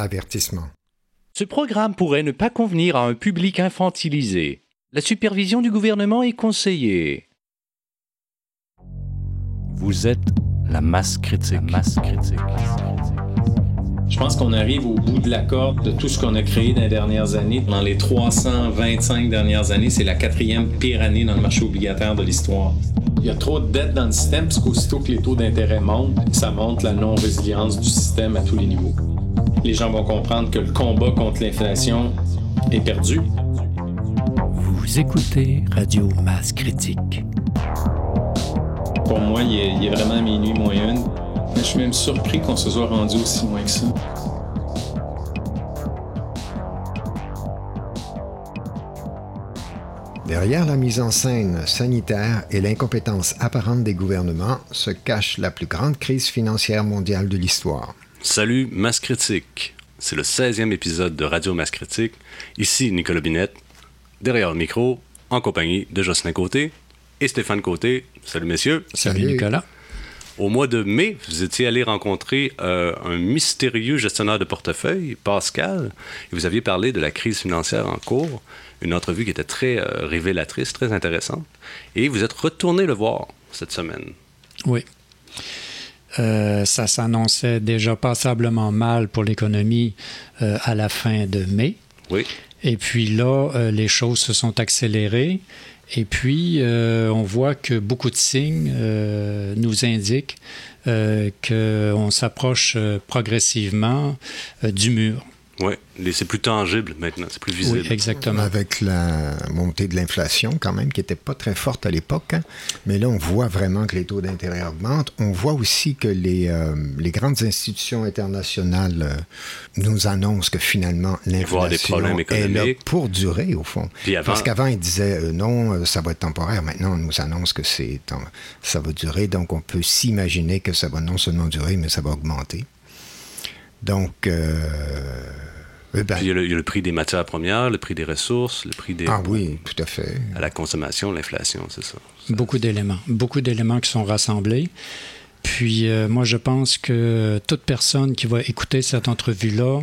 Avertissement. Ce programme pourrait ne pas convenir à un public infantilisé. La supervision du gouvernement est conseillée. Vous êtes la masse critique. masse critique. Je pense qu'on arrive au bout de la corde de tout ce qu'on a créé dans les dernières années. Dans les 325 dernières années, c'est la quatrième pire année dans le marché obligataire de l'histoire. Il y a trop de dettes dans le système, parce qu'aussitôt que les taux d'intérêt montent, ça montre la non-résilience du système à tous les niveaux. Les gens vont comprendre que le combat contre l'inflation est perdu. Vous écoutez Radio Masse Critique. Pour moi, il est, il est vraiment minuit moins une. Mais je suis même surpris qu'on se soit rendu aussi loin que ça. Derrière la mise en scène sanitaire et l'incompétence apparente des gouvernements se cache la plus grande crise financière mondiale de l'histoire. Salut, Masse Critique. C'est le 16e épisode de Radio Masse Critique. Ici Nicolas Binette, derrière le micro, en compagnie de Jocelyn Côté et Stéphane Côté. Salut messieurs. Salut, Nicolas. Au mois de mai, vous étiez allé rencontrer euh, un mystérieux gestionnaire de portefeuille, Pascal, et vous aviez parlé de la crise financière en cours, une entrevue qui était très euh, révélatrice, très intéressante. Et vous êtes retourné le voir cette semaine. Oui. Euh, ça s'annonçait déjà passablement mal pour l'économie euh, à la fin de mai. Oui. Et puis là, euh, les choses se sont accélérées. Et puis, on voit que beaucoup de signes nous indiquent qu'on s'approche progressivement du mur. Oui, c'est plus tangible maintenant, c'est plus visible. Oui, exactement. Avec la montée de l'inflation, quand même, qui n'était pas très forte à l'époque. hein. Mais là, on voit vraiment que les taux d'intérêt augmentent. On voit aussi que les, euh, les grandes institutions internationales euh, nous annoncent que finalement, l'inflation est là pour durer, au fond. Puis avant- Parce qu'avant, ils disaient euh, non, ça va être temporaire. Maintenant, on nous annonce que c'est ça va durer. Donc, on peut s'imaginer que ça va non seulement durer, mais ça va augmenter. Donc, euh, euh, ben, Puis il y, a le, il y a le prix des matières premières, le prix des ressources, le prix des ah oui, tout à fait. à la consommation, l'inflation, c'est ça. Beaucoup d'éléments. Beaucoup d'éléments qui sont rassemblés. Puis euh, moi, je pense que toute personne qui va écouter cette entrevue-là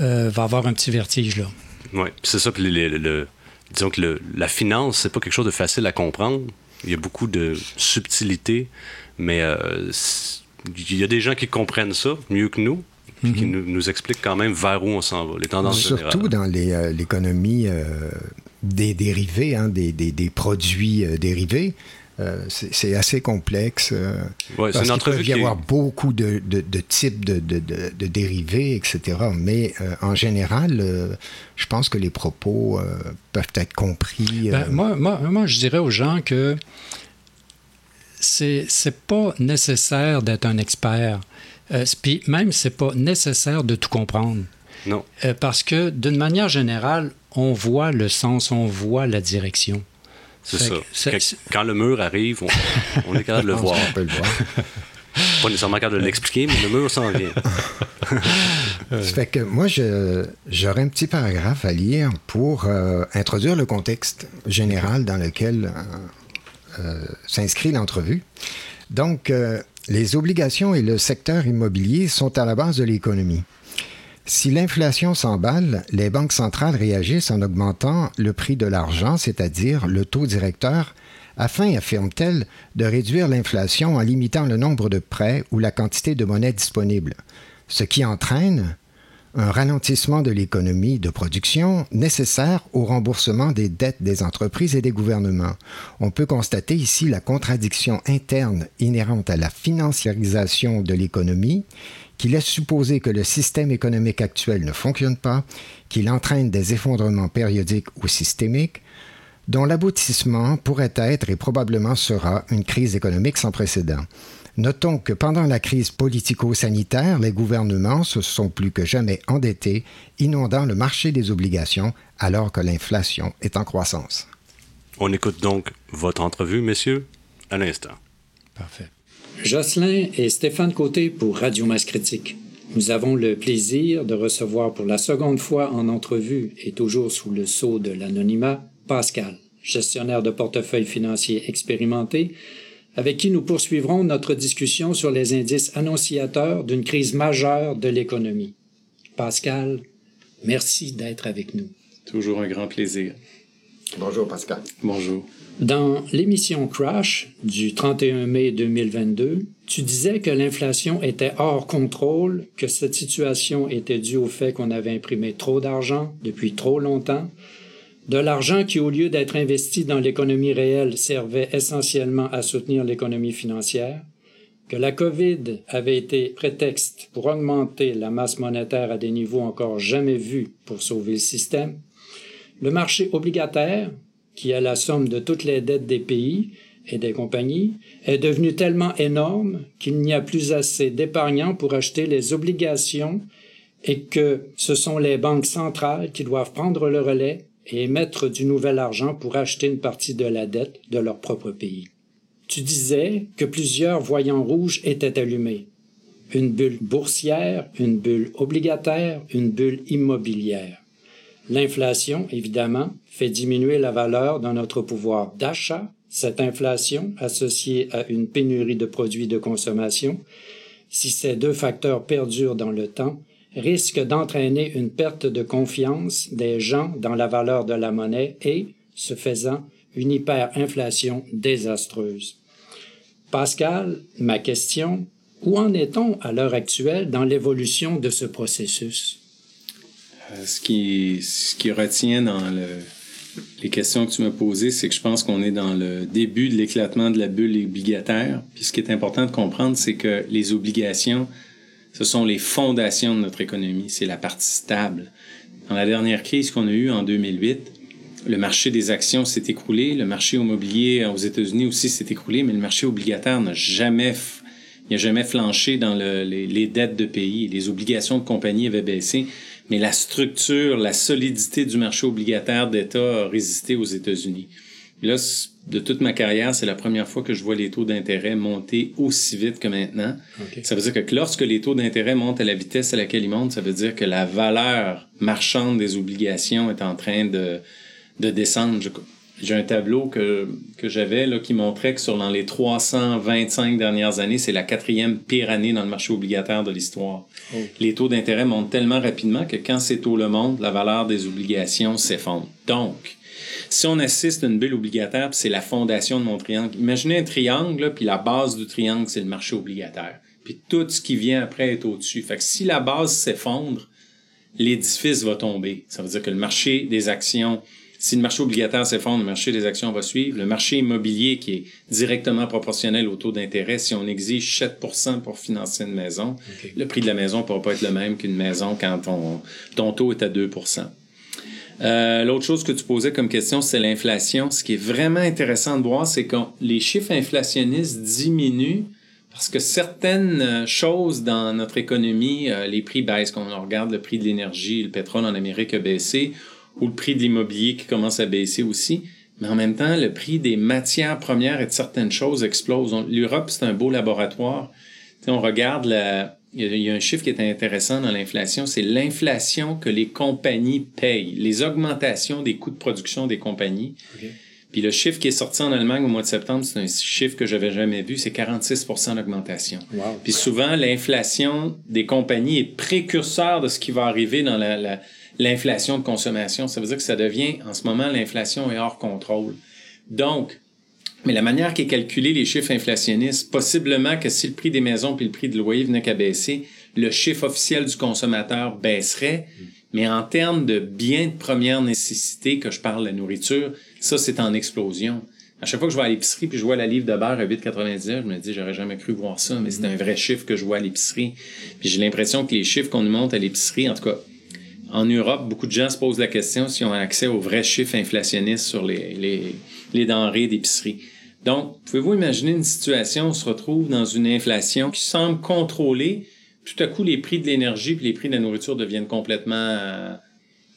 euh, va avoir un petit vertige. Là. Oui, c'est ça. Puis le- le- le- disons que le- la finance, c'est pas quelque chose de facile à comprendre. Il y a beaucoup de subtilités, mais euh, il y a des gens qui comprennent ça mieux que nous, puis qui nous, nous expliquent quand même vers où on s'en va, les tendances Surtout générales. dans les, euh, l'économie euh, des dérivés, hein, des, des- des produits euh, dérivés. Euh, c'est, assez complexe. euh, Ouais, c'est parce qu'il peut y est- avoir beaucoup de, de- de types de, de- de- de dérivés, etc. Mais euh, en général, euh, je pense que les propos euh, peuvent être compris. Ben, moi, moi, moi, je dirais aux gens que c'est c'est pas nécessaire d'être un expert. Euh, puis même, c'est pas nécessaire de tout comprendre. Non. Euh, parce que d'une manière générale, on voit le sens, on voit la direction. C'est ça. que Quand- le mur arrive, on, on est capable de le voir. qu'on peut le voir. Pas nécessairement capable de l'expliquer, mais le mur s'en vient. Ça fait que moi, j'aurais un petit paragraphe à lire pour euh, introduire le contexte général dans lequel euh, euh, s'inscrit l'entrevue. Donc, euh, les obligations et le secteur immobilier sont à la base de l'économie. Si l'inflation s'emballe, les banques centrales réagissent en augmentant le prix de l'argent, c'est-à-dire le taux directeur, afin, affirme-t-elle, de réduire l'inflation en limitant le nombre de prêts ou la quantité de monnaie disponible, ce qui entraîne un ralentissement de l'économie de production nécessaire au remboursement des dettes des entreprises et des gouvernements. On peut constater ici la contradiction interne inhérente à la financiarisation de l'économie qui laisse supposer que le système économique actuel ne fonctionne pas, qu'il entraîne des effondrements périodiques ou systémiques, dont l'aboutissement pourrait être et probablement sera une crise économique sans précédent. Notons que pendant la crise politico-sanitaire, les gouvernements se sont plus que jamais endettés, inondant le marché des obligations alors que l'inflation est en croissance. On écoute donc votre entrevue, messieurs, à l'instant. Parfait. Jocelyn et Stéphane Côté pour Radio Masse Critique. Nous avons le plaisir de recevoir pour la seconde fois en entrevue et toujours sous le sceau de l'anonymat Pascal, gestionnaire de portefeuille financier expérimenté, avec qui nous poursuivrons notre discussion sur les indices annonciateurs d'une crise majeure de l'économie. Pascal, merci d'être avec nous. Toujours un grand plaisir. Bonjour Pascal. Bonjour. Dans l'émission Crash du 31 mai 2022, tu disais que l'inflation était hors contrôle, que cette situation était due au fait qu'on avait imprimé trop d'argent depuis trop longtemps, de l'argent qui, au lieu d'être investi dans l'économie réelle, servait essentiellement à soutenir l'économie financière, que la COVID avait été prétexte pour augmenter la masse monétaire à des niveaux encore jamais vus pour sauver le système, le marché obligataire, qui est la somme de toutes les dettes des pays et des compagnies, est devenu tellement énorme qu'il n'y a plus assez d'épargnants pour acheter les obligations et que ce sont les banques centrales qui doivent prendre le relais et émettre du nouvel argent pour acheter une partie de la dette de leur propre pays. Tu disais que plusieurs voyants rouges étaient allumés. Une bulle boursière, une bulle obligataire, une bulle immobilière. L'inflation, évidemment, fait diminuer la valeur de notre pouvoir d'achat. Cette inflation, associée à une pénurie de produits de consommation, si ces deux facteurs perdurent dans le temps, risque d'entraîner une perte de confiance des gens dans la valeur de la monnaie et, ce faisant, une hyperinflation désastreuse. Pascal, ma question, où en est-on à l'heure actuelle dans l'évolution de ce processus? Euh, ce, qui, retient dans le, les questions que tu m'as posées, c'est que je pense qu'on est dans le début de l'éclatement de la bulle obligataire. Puis ce qui est important de comprendre, c'est que les obligations, ce sont les fondations de notre économie, c'est la partie stable. Dans la dernière crise qu'on a eue en 2008, le marché des actions s'est écroulé, le marché immobilier aux États-Unis aussi s'est écroulé, mais le marché obligataire n'a jamais, il n'a jamais flanché dans le, les, les, dettes de pays. Les obligations de compagnie avaient baissé, mais la structure, la solidité du marché obligataire d'État a résisté aux États-Unis. Là, de toute ma carrière, c'est la première fois que je vois les taux d'intérêt monter aussi vite que maintenant. Okay. Ça veut dire que lorsque les taux d'intérêt montent à la vitesse à laquelle ils montent, ça veut dire que la valeur marchande des obligations est en train de, de descendre. J'ai un tableau que, que j'avais là, qui montrait que sur dans les 325 dernières années, c'est la quatrième pire année dans le marché obligataire de l'histoire. Oh. Les taux d'intérêt montent tellement rapidement que quand ces taux le montent, la valeur des obligations s'effondre. Donc, si on assiste à une bulle obligataire, c'est la fondation de mon triangle. Imaginez un triangle, puis la base du triangle, c'est le marché obligataire. Puis tout ce qui vient après est au-dessus. Fait que si la base s'effondre, l'édifice va tomber. Ça veut dire que le marché des actions si le marché obligataire s'effondre, le marché des actions va suivre. Le marché immobilier, qui est directement proportionnel au taux d'intérêt, si on exige 7% pour financer une maison, okay. le prix de la maison ne pourra pas être le même qu'une maison quand ton, ton taux est à 2 euh, L'autre chose que tu posais comme question, c'est l'inflation. Ce qui est vraiment intéressant de voir, c'est que les chiffres inflationnistes diminuent parce que certaines choses dans notre économie, euh, les prix baissent. Quand on regarde le prix de l'énergie, le pétrole en Amérique a baissé, ou le prix de l'immobilier qui commence à baisser aussi. Mais en même temps, le prix des matières premières et de certaines choses explose. L'Europe, c'est un beau laboratoire. On regarde la... Il y a un chiffre qui est intéressant dans l'inflation, c'est l'inflation que les compagnies payent, les augmentations des coûts de production des compagnies. Okay. Puis le chiffre qui est sorti en Allemagne au mois de septembre, c'est un chiffre que j'avais jamais vu, c'est 46% d'augmentation. Wow. Puis souvent, l'inflation des compagnies est précurseur de ce qui va arriver dans la, la l'inflation de consommation. Ça veut dire que ça devient, en ce moment, l'inflation est hors contrôle. Donc, mais la manière qui est calculée les chiffres inflationnistes, possiblement que si le prix des maisons puis le prix de loyer venait qu'à baisser, le chiffre officiel du consommateur baisserait. Mais en termes de biens de première nécessité, que je parle de la nourriture, ça, c'est en explosion. À chaque fois que je vais à l'épicerie puis je vois la livre de beurre à 8,99, je me dis, j'aurais jamais cru voir ça, mais c'est un vrai chiffre que je vois à l'épicerie. Puis j'ai l'impression que les chiffres qu'on nous montre à l'épicerie, en tout cas, en Europe, beaucoup de gens se posent la question si on a accès aux vrais chiffres inflationnistes sur les, les, les denrées d'épicerie. Donc, pouvez-vous imaginer une situation où on se retrouve dans une inflation qui semble contrôlée, tout à coup les prix de l'énergie et les prix de la nourriture deviennent complètement... Euh,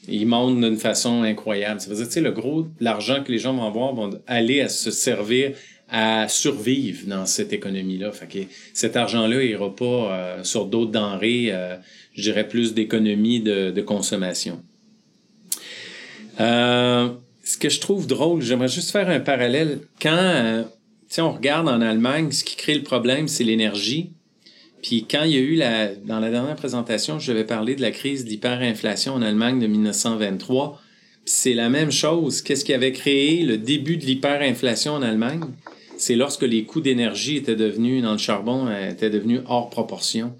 ils montent d'une façon incroyable. Ça veut dire, tu sais, le gros, l'argent que les gens vont avoir vont aller à se servir à survivre dans cette économie-là. Fait que cet argent-là ira pas euh, sur d'autres denrées, euh, je dirais plus d'économie de, de, consommation. Euh, ce que je trouve drôle, j'aimerais juste faire un parallèle. Quand euh, on regarde en Allemagne, ce qui crée le problème, c'est l'énergie. Puis quand il y a eu la, dans la dernière présentation, je vais parler de la crise d'hyperinflation en Allemagne de 1923. C'est la même chose. Qu'est-ce qui avait créé le début de l'hyperinflation en Allemagne? C'est lorsque les coûts d'énergie étaient devenus, dans le charbon, euh, étaient devenus hors proportion.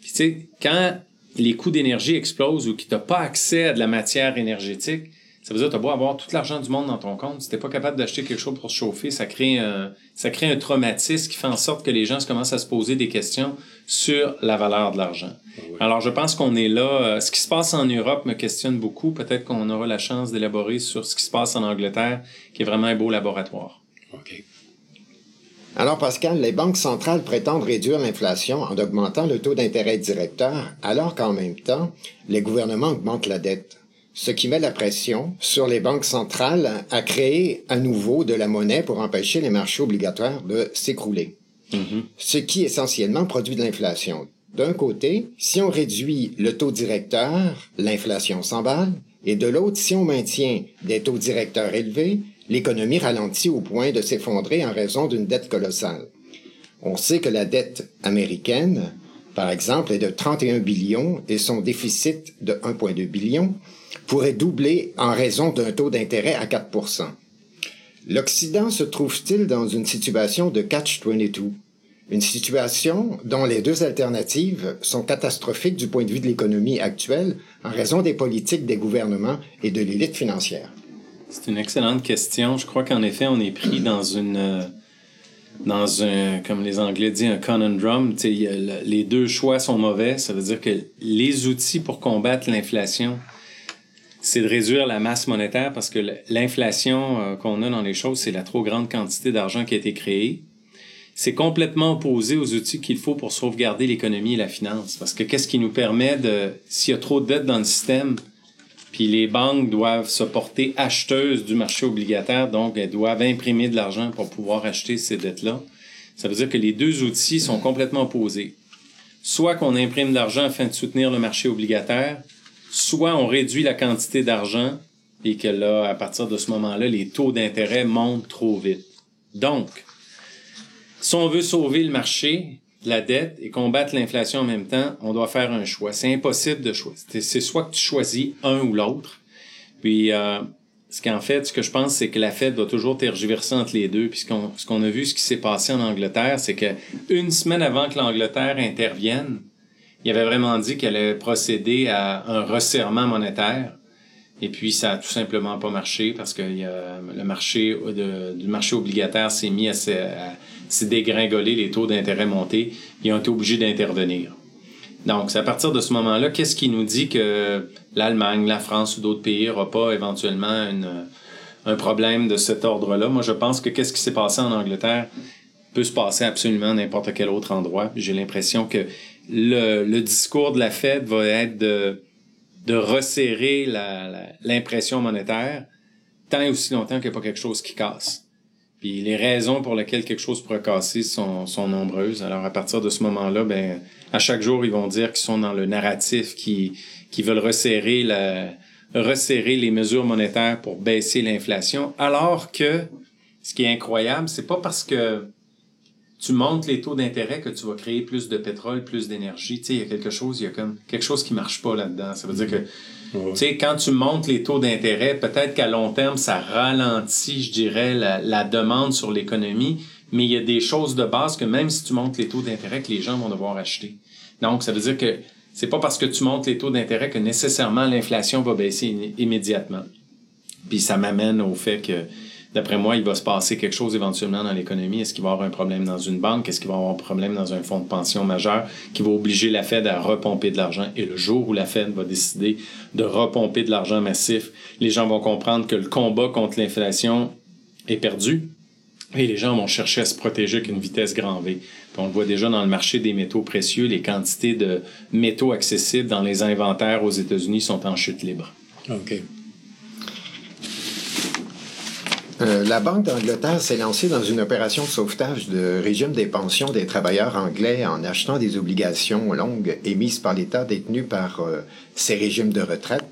Puis tu sais, quand les coûts d'énergie explosent ou que tu n'as pas accès à de la matière énergétique, ça veut dire que tu as beau avoir tout l'argent du monde dans ton compte, si tu pas capable d'acheter quelque chose pour se chauffer, ça crée, un, ça crée un traumatisme qui fait en sorte que les gens commencent à se poser des questions sur la valeur de l'argent. Alors, je pense qu'on est là. Euh, ce qui se passe en Europe me questionne beaucoup. Peut-être qu'on aura la chance d'élaborer sur ce qui se passe en Angleterre, qui est vraiment un beau laboratoire. OK. Alors, Pascal, les banques centrales prétendent réduire l'inflation en augmentant le taux d'intérêt directeur, alors qu'en même temps, les gouvernements augmentent la dette ce qui met la pression sur les banques centrales à créer à nouveau de la monnaie pour empêcher les marchés obligatoires de s'écrouler. Mm-hmm. Ce qui essentiellement produit de l'inflation. D'un côté, si on réduit le taux directeur, l'inflation s'emballe, et de l'autre, si on maintient des taux directeurs élevés, l'économie ralentit au point de s'effondrer en raison d'une dette colossale. On sait que la dette américaine, par exemple, est de 31 billions et son déficit de 1,2 billion, pourrait doubler en raison d'un taux d'intérêt à 4% L'Occident se trouve-t-il dans une situation de catch-22, une situation dont les deux alternatives sont catastrophiques du point de vue de l'économie actuelle en raison des politiques des gouvernements et de l'élite financière? C'est une excellente question. Je crois qu'en effet, on est pris dans une euh, dans un, comme les Anglais disent, un conundrum. Les deux choix sont mauvais. Ça veut dire que les outils pour combattre l'inflation c'est de réduire la masse monétaire parce que l'inflation euh, qu'on a dans les choses, c'est la trop grande quantité d'argent qui a été créée. C'est complètement opposé aux outils qu'il faut pour sauvegarder l'économie et la finance. Parce que qu'est-ce qui nous permet de, s'il y a trop de dettes dans le système, puis les banques doivent se porter acheteuses du marché obligataire, donc elles doivent imprimer de l'argent pour pouvoir acheter ces dettes-là. Ça veut dire que les deux outils sont complètement opposés. Soit qu'on imprime de l'argent afin de soutenir le marché obligataire, soit on réduit la quantité d'argent et que là, à partir de ce moment-là, les taux d'intérêt montent trop vite. Donc, si on veut sauver le marché, la dette et combattre l'inflation en même temps, on doit faire un choix. C'est impossible de choisir. C'est soit que tu choisis un ou l'autre. Puis, euh, ce qu'en fait, ce que je pense, c'est que la Fed doit toujours tergiverser entre les deux. Puis ce qu'on a vu, ce qui s'est passé en Angleterre, c'est que une semaine avant que l'Angleterre intervienne, il avait vraiment dit qu'elle allait procéder à un resserrement monétaire. Et puis, ça a tout simplement pas marché parce que le marché du marché obligataire s'est mis à, se dégringoler, les taux d'intérêt montés. Ils ont été obligés d'intervenir. Donc, c'est à partir de ce moment-là, qu'est-ce qui nous dit que l'Allemagne, la France ou d'autres pays n'auront pas éventuellement un problème de cet ordre-là? Moi, je pense que qu'est-ce qui s'est passé en Angleterre peut se passer absolument n'importe quel autre endroit. J'ai l'impression que le, discours de la Fed va être de, de resserrer l'impression monétaire tant et aussi longtemps qu'il n'y a pas quelque chose qui casse. Puis les raisons pour lesquelles quelque chose pourrait casser sont, sont nombreuses. Alors à partir de ce moment-là, ben à chaque jour, ils vont dire qu'ils sont dans le narratif, qui qui veulent resserrer la resserrer les mesures monétaires pour baisser l'inflation, alors que ce qui est incroyable, c'est pas parce que tu montes les taux d'intérêt que tu vas créer plus de pétrole, plus d'énergie. Tu sais, il y a quelque chose, il y a comme quelque chose qui marche pas là-dedans. Ça veut dire que, tu sais, quand tu montes les taux d'intérêt, peut-être qu'à long terme, ça ralentit, je dirais, la, demande sur l'économie, mais il y a des choses de base que même si tu montes les taux d'intérêt, que les gens vont devoir acheter. Donc, ça veut dire que c'est pas parce que tu montes les taux d'intérêt que nécessairement l'inflation va baisser immédiatement. Puis ça m'amène au fait que D'après moi, il va se passer quelque chose éventuellement dans l'économie. Est-ce qu'il va y avoir un problème dans une banque? Est-ce qu'il va y avoir un problème dans un fonds de pension majeur qui va obliger la Fed à repomper de l'argent? Et le jour où la Fed va décider de repomper de l'argent massif, les gens vont comprendre que le combat contre l'inflation est perdu. Et les gens vont chercher à se protéger avec une vitesse grand V. on le voit déjà dans le marché des métaux précieux, les quantités de métaux accessibles dans les inventaires aux États-Unis sont en chute libre. OK. Euh, la Banque d'Angleterre s'est lancée dans une opération de sauvetage de régime des pensions des travailleurs anglais en achetant des obligations longues émises par l'État détenues par euh, ces régimes de retraite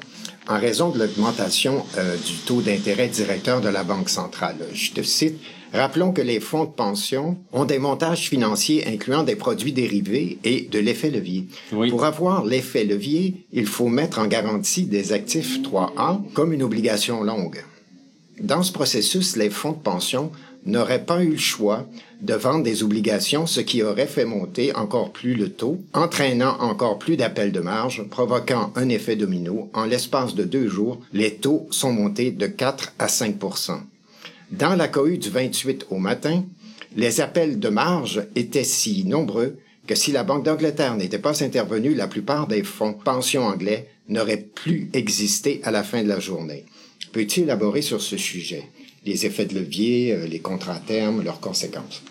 en raison de l'augmentation euh, du taux d'intérêt directeur de la Banque centrale. Je te cite, Rappelons que les fonds de pension ont des montages financiers incluant des produits dérivés et de l'effet levier. Pour avoir l'effet levier, il faut mettre en garantie des actifs 3A comme une obligation longue. Dans ce processus, les fonds de pension n'auraient pas eu le choix de vendre des obligations, ce qui aurait fait monter encore plus le taux, entraînant encore plus d'appels de marge, provoquant un effet domino. En l'espace de deux jours, les taux sont montés de 4 à 5% Dans la cohue du 28 au matin, les appels de marge étaient si nombreux que si la Banque d'Angleterre n'était pas intervenue, la plupart des fonds pension anglais n'auraient plus existé à la fin de la journée. Peux-tu élaborer sur ce sujet? Les effets de levier, euh, les contrats à terme, leurs conséquences.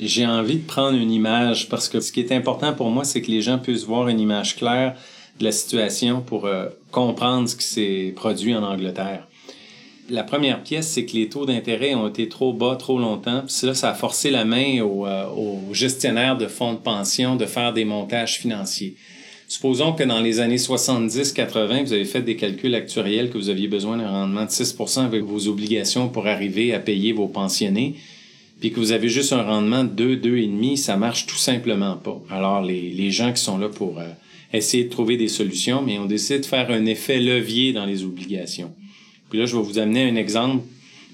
J'ai envie de prendre une image parce que ce qui est important pour moi, c'est que les gens puissent voir une image claire de la situation pour euh, comprendre ce qui s'est produit en Angleterre. La première pièce, c'est que les taux d'intérêt ont été trop bas trop longtemps. Puis là, ça a forcé la main aux, euh, aux gestionnaires de fonds de pension de faire des montages financiers. Supposons que dans les années 70-80, vous avez fait des calculs actuariels que vous aviez besoin d'un rendement de 6% avec vos obligations pour arriver à payer vos pensionnés, puis que vous avez juste un rendement de 2, 2,5, ça marche tout simplement pas. Alors, les, gens qui sont là pour euh, essayer de trouver des solutions, mais on décide de faire un effet levier dans les obligations. Puis là, je vais vous amener un exemple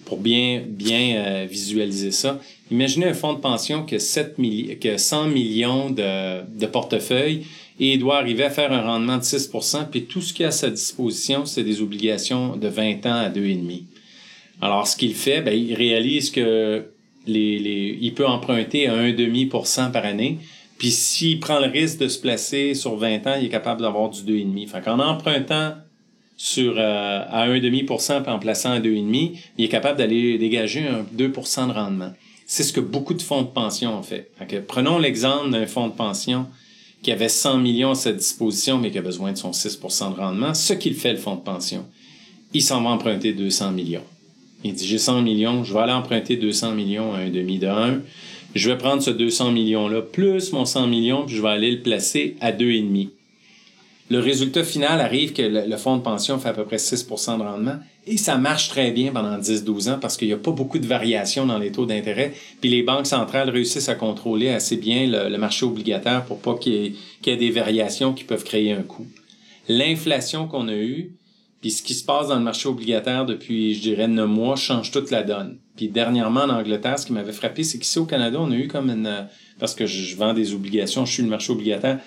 pour bien, bien euh, visualiser ça. Imaginez un fonds de pension qui a, 7 qui a 100 millions de, de portefeuilles et il doit arriver à faire un rendement de 6% puis tout ce qu'il a à sa disposition, c'est des obligations de 20 ans à 2,5. Alors, ce qu'il fait, ben, il réalise que les, les, il peut emprunter à 1,5% par année, puis s'il prend le risque de se placer sur 20 ans, il est capable d'avoir du 2,5. Fait qu'en empruntant sur euh, à 1,5% puis en plaçant à 2,5, il est capable d'aller dégager un 2% de rendement. C'est ce que beaucoup de fonds de pension ont fait. fait prenons l'exemple d'un fonds de pension qui avait 100 millions à sa disposition, mais qui a besoin de son 6% de rendement, ce qu'il fait le fonds de pension, il s'en va emprunter 200 millions. Il dit, j'ai 100 millions, je vais aller emprunter 200 millions à un demi de 1. Je vais prendre ce 200 millions-là, plus mon 100 millions, puis je vais aller le placer à 2,5. Le résultat final arrive que le, fonds de pension fait à peu près 6% de rendement et ça marche très bien pendant 10-12 ans parce qu'il n'y a pas beaucoup de variations dans les taux d'intérêt. Puis les banques centrales réussissent à contrôler assez bien le, marché obligataire pour pas qu'il y, ait des variations qui peuvent créer un coût. L'inflation qu'on a eue, puis ce qui se passe dans le marché obligataire depuis, je dirais, 9 mois, change toute la donne. Puis dernièrement, en Angleterre, ce qui m'avait frappé, c'est qu'ici au Canada, on a eu comme une... Parce que je vends des obligations, je suis le marché obligataire,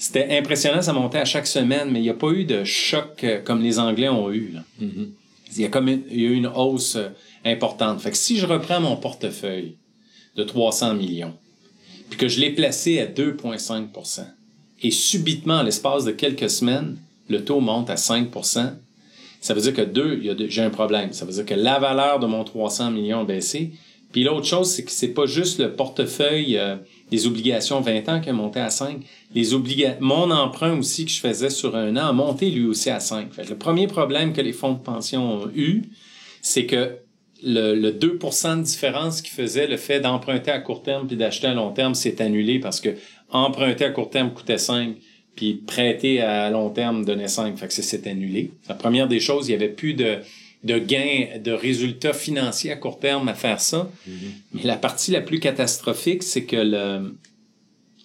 c'était impressionnant, ça montait à chaque semaine, mais il n'y a pas eu de choc euh, comme les Anglais ont eu. Mm-hmm. Il y a comme il y a eu une hausse euh, importante. Fait que si je reprends mon portefeuille de 300 millions, puis que je l'ai placé à 2,5% et subitement, à l'espace de quelques semaines, le taux monte à 5% ça veut dire que deux, j'ai un problème. Ça veut dire que la valeur de mon 300 millions a baissé. Puis l'autre chose, c'est que c'est pas juste le portefeuille euh, des obligations 20 ans qui a monté à 5. Les obliga Mon emprunt aussi que je faisais sur un an a monté lui aussi à 5. Fait le premier problème que les fonds de pension ont eu, c'est que le, le 2% de différence qui faisait le fait d'emprunter à court terme puis d'acheter à long terme s'est annulé parce que emprunter à court terme coûtait 5 puis prêter à long terme donnait 5. Fait que c'est annulé. La première des choses, il y avait plus de de gains, de résultats financiers à court terme à faire ça. Mm-hmm. Mais la partie la plus catastrophique, c'est que le,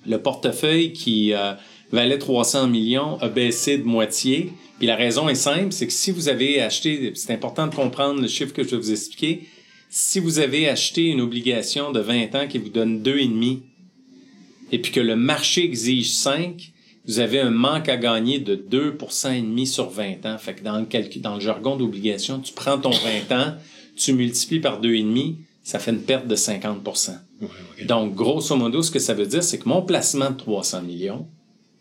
le portefeuille qui euh, valait 300 millions a baissé de moitié. Puis la raison est simple, c'est que si vous avez acheté, c'est important de comprendre le chiffre que je vais vous expliquer, si vous avez acheté une obligation de 20 ans qui vous donne 2,5 et puis que le marché exige 5, vous avez un manque à gagner de 2% et demi sur 20 ans. Fait que dans le calcul, dans le jargon d'obligation, tu prends ton 20 ans, tu multiplies par 2,5, ça fait une perte de 50% Donc, grosso modo, ce que ça veut dire, c'est que mon placement de 300 millions,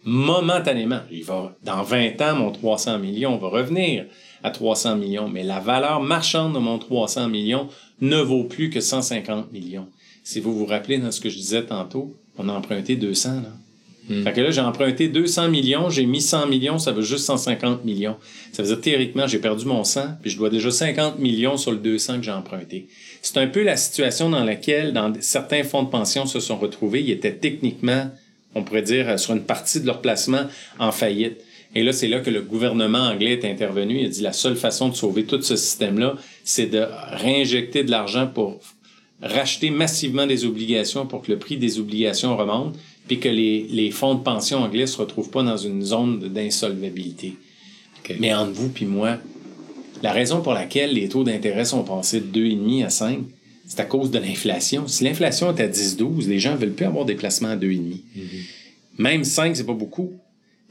momentanément, il va, dans 20 ans, mon 300 millions va revenir à 300 millions, mais la valeur marchande de mon 300 millions ne vaut plus que 150 millions. Si vous vous rappelez dans ce que je disais tantôt, on a emprunté 200, là. Hmm. Fait que là, j'ai emprunté 200 millions, j'ai mis 100 millions, ça veut juste 150 millions. Ça veut dire, théoriquement, j'ai perdu mon 100, puis je dois déjà 50 millions sur le 200 que j'ai emprunté. C'est un peu la situation dans laquelle dans certains fonds de pension se sont retrouvés. Ils étaient techniquement, on pourrait dire, sur une partie de leur placement en faillite. Et là, c'est là que le gouvernement anglais est intervenu. Il a dit la seule façon de sauver tout ce système-là, c'est de réinjecter de l'argent pour racheter massivement des obligations pour que le prix des obligations remonte, puis que les, les fonds de pension anglais se retrouvent pas dans une zone d'insolvabilité. Mais entre vous puis moi, la raison pour laquelle les taux d'intérêt sont passés de 2,5 à 5, c'est à cause de l'inflation. Si l'inflation est à 10-12, les gens veulent plus avoir des placements à 2,5. Même 5, c'est pas beaucoup.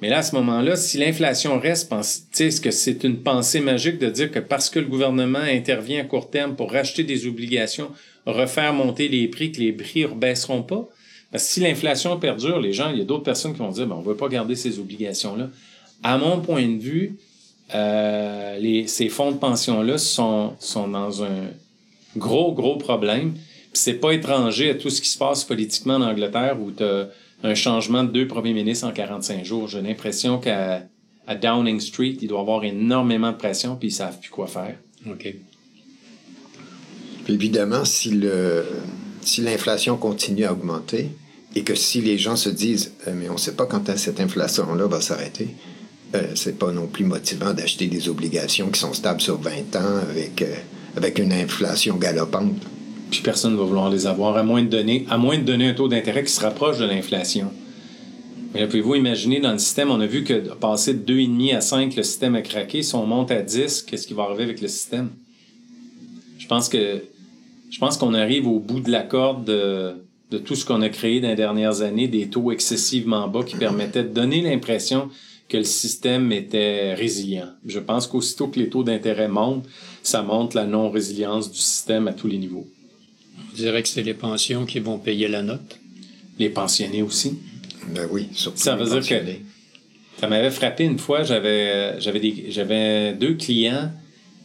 Mais là, à ce moment-là, si l'inflation reste, est-ce que c'est une pensée magique de dire que parce que le gouvernement intervient à court terme pour racheter des obligations, refaire monter les prix, que les prix ne baisseront pas? Parce que si l'inflation perdure, les gens, il y a d'autres personnes qui vont dire, ben, on ne veut pas garder ces obligations-là. À mon point de vue, euh, les, ces fonds de pension-là sont, sont dans un gros, gros problème. c'est pas étranger à tout ce qui se passe politiquement en Angleterre où tu as un changement de deux premiers ministres en 45 jours. J'ai l'impression qu'à à Downing Street, il doit y avoir énormément de pression puis ils savent plus quoi faire. OK. Puis évidemment, si le si l'inflation continue à augmenter et que si les gens se disent euh, mais on ne sait pas quand cette inflation-là va s'arrêter, euh, c'est pas non plus motivant d'acheter des obligations qui sont stables sur 20 ans avec, euh, avec une inflation galopante. Puis personne ne va vouloir les avoir, à moins de donner, à moins de donner un taux d'intérêt qui se rapproche de l'inflation. Mais pouvez-vous imaginer dans le système, on a vu que passer de 2,5 à 5, le système a craqué. Si on monte à 10, qu'est-ce qui va arriver avec le système? Je pense que je pense qu'on arrive au bout de la corde de, de tout ce qu'on a créé dans les dernières années, des taux excessivement bas qui permettaient de donner l'impression que le système était résilient. Je pense qu'aussitôt que les taux d'intérêt montent, ça montre la non-résilience du système à tous les niveaux. Vous dirais que c'est les pensions qui vont payer la note? Les pensionnés aussi. Ben oui, surtout. Ça veut dire que ça m'avait frappé une fois, j'avais j'avais j'avais deux clients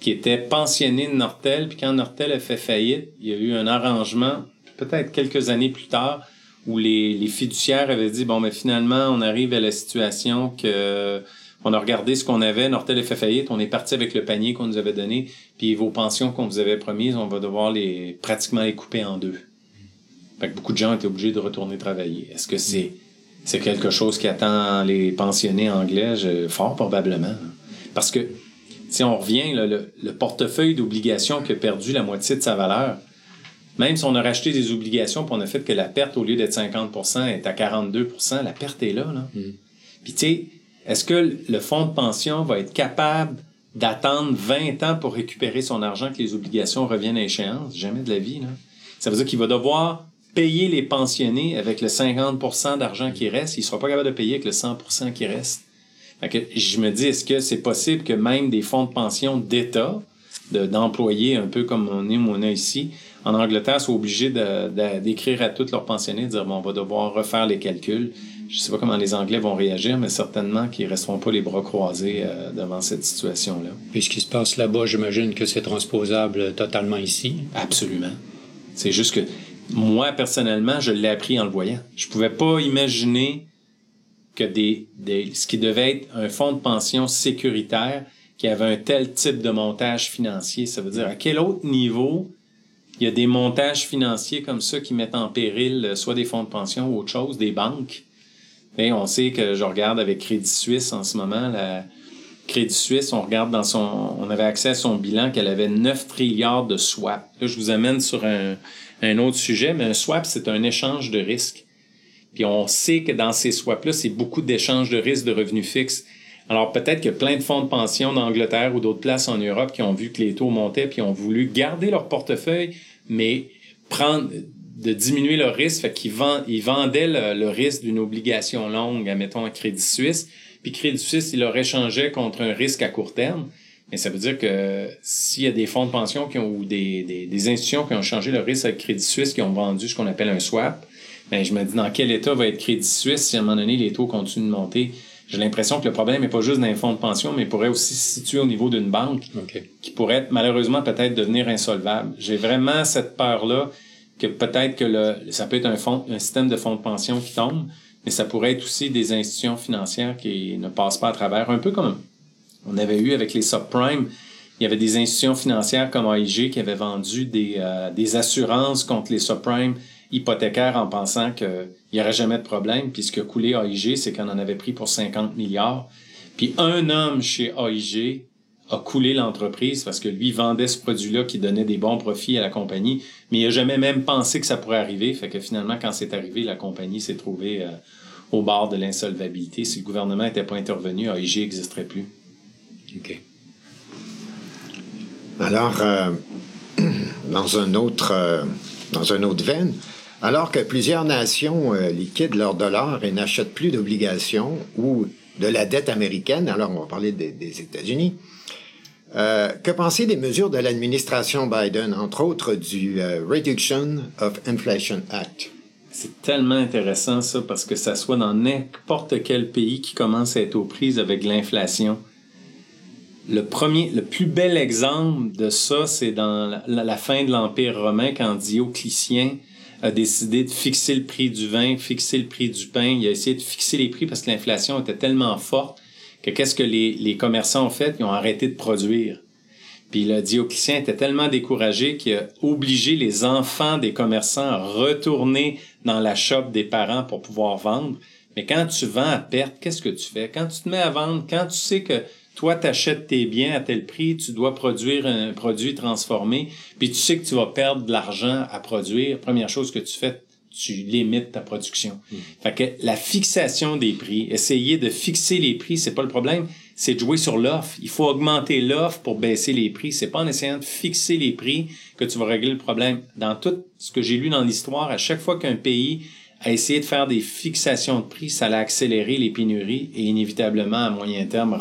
qui étaient pensionnés de Nortel, puis quand Nortel a fait faillite, il y a eu un arrangement, peut-être quelques années plus tard, où les, fiduciaires avaient dit bon mais finalement on arrive à la situation que on a regardé ce qu'on avait, Nortel a fait faillite, on est parti avec le panier qu'on nous avait donné, puis vos pensions qu'on vous avait promises, on va devoir les pratiquement les couper en deux. Fait que beaucoup de gens étaient obligés de retourner travailler. Est-ce que c'est c'est quelque chose qui attend les pensionnés anglais? fort probablement. Parce que si on revient, le, le, portefeuille d'obligations qui a perdu la moitié de sa valeur, même si on a racheté des obligations puis on a fait que la perte, au lieu d'être 50% est à 42% la perte est là. là. Mm. Puis tu sais, est-ce que le fonds de pension va être capable d'attendre 20 ans pour récupérer son argent que les obligations reviennent à échéance? Jamais de la vie. Là. Ça veut dire qu'il va devoir payer les pensionnés avec le 50% d'argent qui reste. Il ne sera pas capable de payer avec le 100% qui reste. Fait que je me dis, est-ce que c'est possible que même des fonds de pension d'État, d'employés un peu comme on est, on a ici, en Angleterre, soient obligés d'écrire à tous leurs pensionnés, de dire, bon, on va devoir refaire les calculs. Je ne sais pas comment les Anglais vont réagir, mais certainement qu'ils ne resteront pas les bras croisés euh, devant cette situation-là. Puis ce qui se passe là-bas, j'imagine que c'est transposable totalement ici. Absolument. C'est juste que moi, personnellement, je l'ai appris en le voyant. Je ne pouvais pas imaginer que des, des, ce qui devait être un fonds de pension sécuritaire qui avait un tel type de montage financier. Ça veut dire à quel autre niveau il y a des montages financiers comme ça qui mettent en péril euh, soit des fonds de pension ou autre chose, des banques. Et on sait que je regarde avec Crédit Suisse en ce moment, Crédit Suisse, on regarde dans son, on avait accès à son bilan qu'elle avait 9 trilliards de swap. Là, je vous amène sur un, un autre sujet, mais un swap, c'est un échange de risques. Puis on sait que dans ces swaps-là, c'est beaucoup d'échanges de risques de revenus fixes. Alors peut-être que plein de fonds de pension d'Angleterre ou d'autres places en Europe qui ont vu que les taux montaient puis ont voulu garder leur portefeuille, mais prendre de diminuer leur risque, fait qu'ils ils vendaient le, risque d'une obligation longue, admettons à Crédit Suisse, puis Crédit Suisse, il leur échangeait contre un risque à court terme. Mais ça veut dire que s'il y a des fonds de pension qui ont, ou des, des, des institutions qui ont changé leur risque avec Crédit Suisse, qui ont vendu ce qu'on appelle un swap, ben, je me dis dans quel état va être Crédit Suisse si à un moment donné les taux continuent de monter? J'ai l'impression que le problème n'est pas juste dans les fonds de pension, mais pourrait aussi se situer au niveau d'une banque qui pourrait malheureusement peut-être devenir insolvable. J'ai vraiment cette peur-là que peut-être que le, ça peut être un, fond, un système de fonds de pension qui tombe, mais ça pourrait être aussi des institutions financières qui ne passent pas à travers, un peu comme on avait eu avec les subprimes. Il y avait des institutions financières comme AIG qui avaient vendu des, euh, des assurances contre les subprimes hypothécaire en pensant qu'il n'y aurait jamais de problème. Puis ce que coulé AIG, c'est qu'on en avait pris pour 50 milliards. Puis un homme chez AIG a coulé l'entreprise parce que lui vendait ce produit-là qui donnait des bons profits à la compagnie, mais il a jamais même pensé que ça pourrait arriver. Fait que finalement, quand c'est arrivé, la compagnie s'est trouvée euh, au bord de l'insolvabilité. Si le gouvernement n'était pas intervenu, AIG n'existerait plus. OK. Alors, euh, dans un autre, euh, dans un autre veine, alors que plusieurs nations euh, liquident leur dollar et n'achètent plus d'obligations ou de la dette américaine, alors on va parler des, États-Unis, euh, que penser des mesures de l'administration Biden, entre autres du euh, Reduction of Inflation Act? C'est tellement intéressant ça parce que ça soit dans n'importe quel pays qui commence à être aux prises avec l'inflation. Le premier, le plus bel exemple de ça, c'est dans la, la fin de l'Empire romain quand Dioclétien a décidé de fixer le prix du vin, fixer le prix du pain. Il a essayé de fixer les prix parce que l'inflation était tellement forte que qu'est-ce que les, commerçants ont fait? Ils ont arrêté de produire. Puis le Dioclétien était tellement découragé qu'il a obligé les enfants des commerçants à retourner dans la shop des parents pour pouvoir vendre. Mais quand tu vends à perte, qu'est-ce que tu fais? Quand tu te mets à vendre, quand tu sais que toi, tu achètes tes biens à tel prix, tu dois produire un produit transformé, puis tu sais que tu vas perdre de l'argent à produire, première chose que tu fais, tu limites ta production. Fait que la fixation des prix, essayer de fixer les prix, c'est pas le problème, c'est de jouer sur l'offre. Il faut augmenter l'offre pour baisser les prix. C'est pas en essayant de fixer les prix que tu vas régler le problème. Dans tout ce que j'ai lu dans l'histoire, à chaque fois qu'un pays a essayé de faire des fixations de prix, ça a accéléré les pénuries et inévitablement, à moyen terme,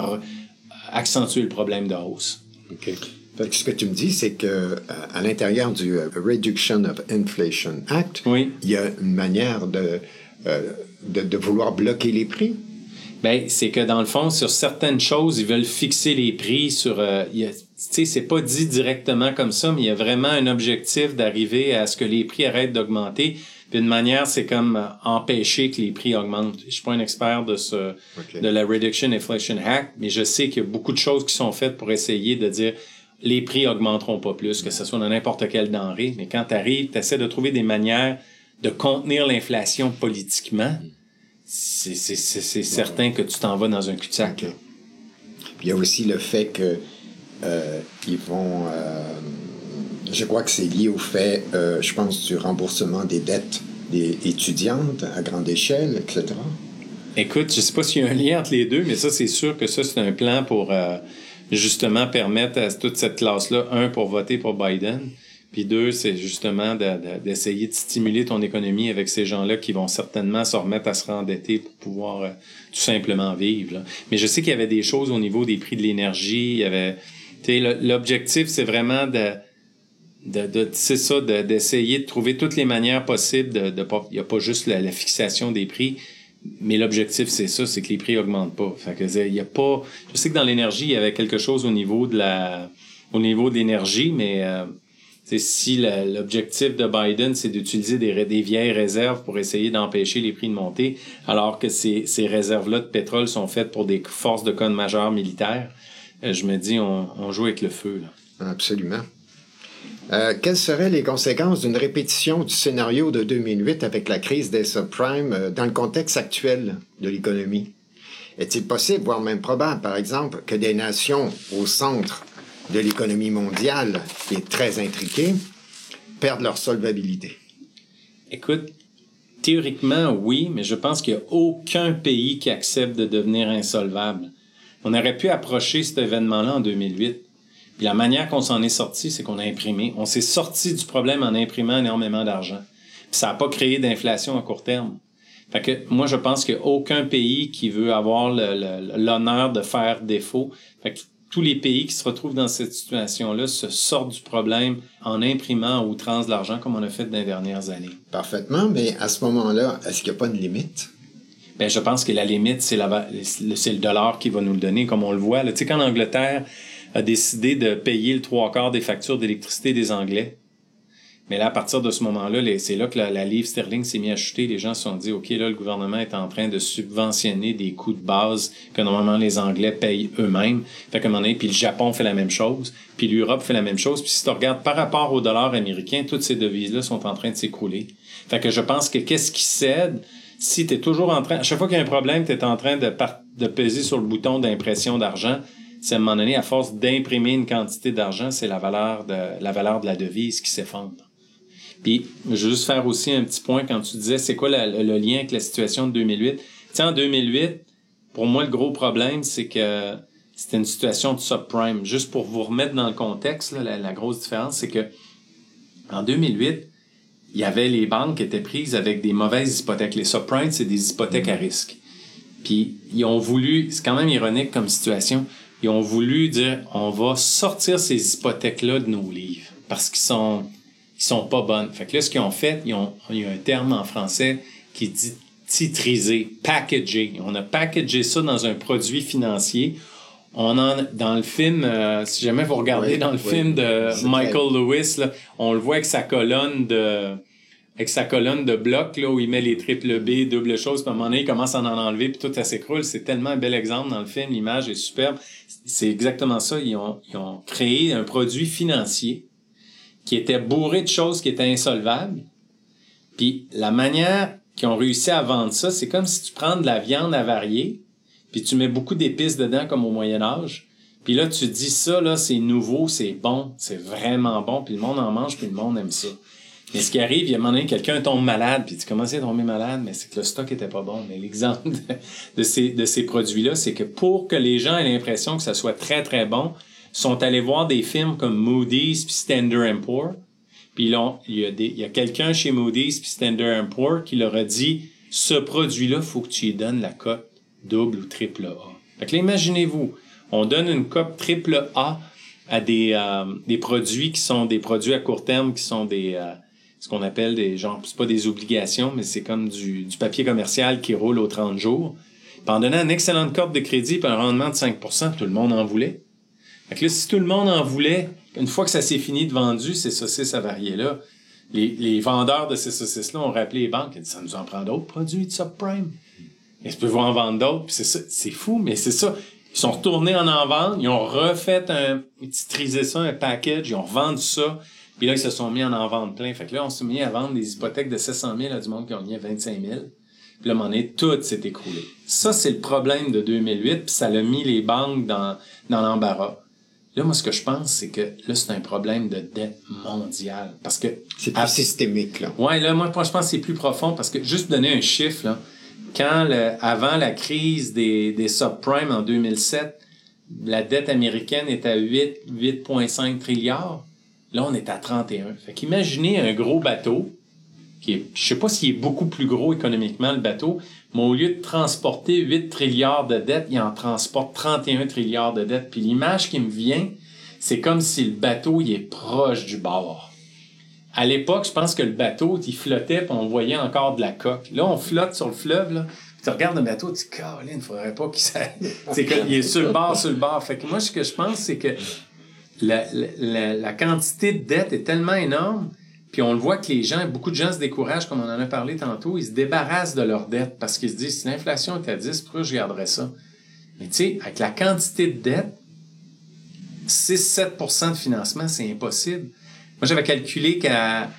accentuer le problème de hausse. OK. Fait que ce que tu me dis, c'est que euh, à l'intérieur du euh, Reduction of Inflation Act, Oui. il y a une manière de, euh, de, de vouloir bloquer les prix? Ben, c'est que dans le fond, sur certaines choses, ils veulent fixer les prix sur. euh, tu sais, c'est pas dit directement comme ça, mais il y a vraiment un objectif d'arriver à ce que les prix arrêtent d'augmenter. Puis une manière, c'est comme euh, empêcher que les prix augmentent. Je suis pas un expert de ce de la Reduction Inflation Act, mais je sais qu'il y a beaucoup de choses qui sont faites pour essayer de dire les prix augmenteront pas plus, que ce soit dans n'importe quelle denrée. Mais quand tu arrives, tu essaies de trouver des manières de contenir l'inflation politiquement. C'est c'est- c'est- c'est certain que tu t'en vas dans un cul-de-sac. Puis il y a aussi le fait que euh, ils vont. euh, je crois que c'est lié au fait, euh, je pense, du remboursement des dettes des étudiantes à grande échelle, etc. Écoute, je sais pas s'il y a un lien entre les deux, mais ça, c'est sûr que ça, c'est un plan pour euh, justement permettre à toute cette classe-là, un, pour voter pour Biden, puis deux, c'est justement de- de- d'essayer de, stimuler ton économie avec ces gens-là qui vont certainement se remettre à se rendetter pour pouvoir euh, tout simplement vivre. là. Mais je sais qu'il y avait des choses au niveau des prix de l'énergie, il y avait... Tu sais, l'objectif, c'est vraiment de de, de c'est ça, de- d'essayer de, trouver toutes les manières possibles de, de pas, il n'y a pas juste la, fixation des prix, mais l'objectif c'est ça, c'est que les prix augmentent pas. Fait que il pas, je sais que dans l'énergie il y avait quelque chose au niveau de la, au niveau mais euh, si l'objectif de Biden c'est d'utiliser des, des vieilles réserves pour essayer d'empêcher les prix de monter, alors que ces, réserves-là de pétrole sont faites pour des forces de conne majeures militaires. euh, je me dis on, joue avec le feu. Absolument. Euh, quelles seraient les conséquences d'une répétition du scénario de 2008 avec la crise des subprimes euh, dans le contexte actuel de l'économie? Est-il possible, voire même probable, par exemple, que des nations au centre de l'économie mondiale, qui est très intriquée, perdent leur solvabilité? Écoute, théoriquement, oui, mais je pense qu'il n'y a aucun pays qui accepte de devenir insolvable. On aurait pu approcher cet événement-là en 2008. Puis la manière qu'on s'en est sorti, c'est qu'on a imprimé. On s'est sorti du problème en imprimant énormément d'argent. Puis ça n'a pas créé d'inflation à court terme. Fait que moi, je pense qu'il n'y a aucun pays qui veut avoir l'honneur de faire défaut. Fait que tous les pays qui se retrouvent dans cette situation-là se sortent du problème en imprimant à outrance de l'argent comme on a fait dans les dernières années. Parfaitement, mais à ce moment-là, est-ce qu'il n'y a pas une limite? Ben, je pense que la limite, c'est, le- dollar qui va nous le donner, comme on le voit. Tu sais, quand l'Angleterre a décidé de payer le trois quarts des factures d'électricité des Anglais, mais là, à partir de ce moment-là, c'est là que la, livre sterling s'est mise à chuter. Les gens se sont dit, OK, là, le gouvernement est en train de subventionner des coûts de base que normalement les Anglais payent eux-mêmes. Fait qu'à un moment donné, puis le Japon fait la même chose, puis l'Europe fait la même chose. Puis si tu regardes par rapport au dollar américain, toutes ces devises-là sont en train de s'écrouler. Fait que je pense que qu'est-ce qui cède si tu es toujours en train, à chaque fois qu'il y a un problème, tu es en train de peser sur le bouton d'impression d'argent, c'est à un moment donné, à force d'imprimer une quantité d'argent, c'est la valeur de la valeur de la devise qui s'effondre. Puis, je veux juste faire aussi un petit point quand tu disais c'est quoi le lien avec la situation de 2008. Tu sais, en 2008, pour moi, le gros problème, c'est que c'était une situation de subprime. Juste pour vous remettre dans le contexte, la, grosse différence, c'est que en 2008, il y avait les banques qui étaient prises avec des mauvaises hypothèques. Les subprimes, c'est des hypothèques à risque. Puis, ils ont voulu, c'est quand même ironique comme situation, ils ont voulu dire on va sortir ces hypothèques-là de nos livres parce qu'ils sont ils sont pas bonnes. Fait que là, ce qu'ils ont fait, ils ont, il y a un terme en français qui dit titriser, packager. On a packagé ça dans un produit financier. On en, dans le film, euh, si jamais vous regardez dans le film de Michael Lewis, là, on le voit avec sa colonne de, avec sa colonne de blocs, là, où il met les triple B, double chose, puis à un moment donné, il commence à en enlever, puis tout s'écroule. C'est tellement un bel exemple dans le film, l'image est superbe. C'est exactement ça. Ils ont, ils ont créé un produit financier qui était bourré de choses qui étaient insolvables. Puis la manière qu'ils ont réussi à vendre ça, c'est comme si tu prends de la viande avariée, puis tu mets beaucoup d'épices dedans comme au Moyen Âge. Puis là, tu dis ça, là, c'est nouveau, c'est bon, c'est vraiment bon, puis le monde en mange, puis le monde aime ça. Mais ce qui arrive, il y a un moment donné, quelqu'un tombe malade, puis tu commences à tomber malade, mais c'est que le stock était pas bon. Mais l'exemple de, ces, de ces produits-là, c'est que pour que les gens aient l'impression que ça soit très, très bon, sont allés voir des films comme Moody's puis Standard Poor. Puis là, il y a, il y a quelqu'un chez Moody's puis Standard Poor qui leur a dit ce produit-là, faut que tu lui donnes la cote double ou triple A. Fait que imaginez-vous, on donne une cote triple A à des, euh, des produits qui sont des produits à court terme, qui sont des euh, ce qu'on appelle des genre c'est pas des obligations, mais c'est comme du, du papier commercial qui roule aux 30 jours. Puis en donnant une excellente cote de crédit et un rendement de 5% tout le monde en voulait. Fait que là, si tout le monde en voulait, une fois que ça s'est fini de vendu, ces saucisses avariées-là, les, les vendeurs de ces saucisses-là ont rappelé les banques et dit, ça nous en prend d'autres produits de subprime. Tu peux vous en vendre d'autres. c'est ça, c'est fou, mais c'est ça. Ils sont retournés en en vente, ils ont refait un, ils titrisé ça, un package, ils ont vendu ça. Puis là, ils se sont mis en en vendre plein. Fait que là, on s'est mis à vendre des hypothèques de 700 000 à du monde qui ont gagné 25 000. Puis là, à un tout s'est écroulé. Ça, c'est le problème de 2008, puis ça a mis les banques dans, dans l'embarras. Là, moi, ce que je pense, c'est que là, c'est un problème de dette mondiale. Parce que. C'est plus systémique, là. Ouais, là, moi, je pense que c'est plus profond parce que juste donner un chiffre, là, quand le, avant la crise des, des subprimes en 2007, la dette américaine était à 8, 8,5 trilliards. Là, on est à 31. Fait un gros bateau, qui est, je sais pas s'il est beaucoup plus gros économiquement, le bateau, mais au lieu de transporter 8 trilliards de dettes, il en transporte 31 trilliards de dettes. Puis l'image qui me vient, c'est comme si le bateau il est proche du bord. À l'époque, je pense que le bateau, il flottait, on voyait encore de la coque. Là, on flotte sur le fleuve, là. tu regardes le bateau, tu dis, Caroline, il faudrait pas qu'il s'aille. c'est qu'il est sur le bord, sur le bord. Fait que moi, ce que je pense, c'est que la, la, la, quantité de dettes est tellement énorme puis on le voit que les gens, beaucoup de gens se découragent, comme on en a parlé tantôt, ils se débarrassent de leurs dettes parce qu'ils se disent, si l'inflation est à 10, pourquoi je garderais ça? Mais tu sais, avec la quantité de dettes, 6-7% de financement, c'est impossible. Moi, j'avais calculé qu'à,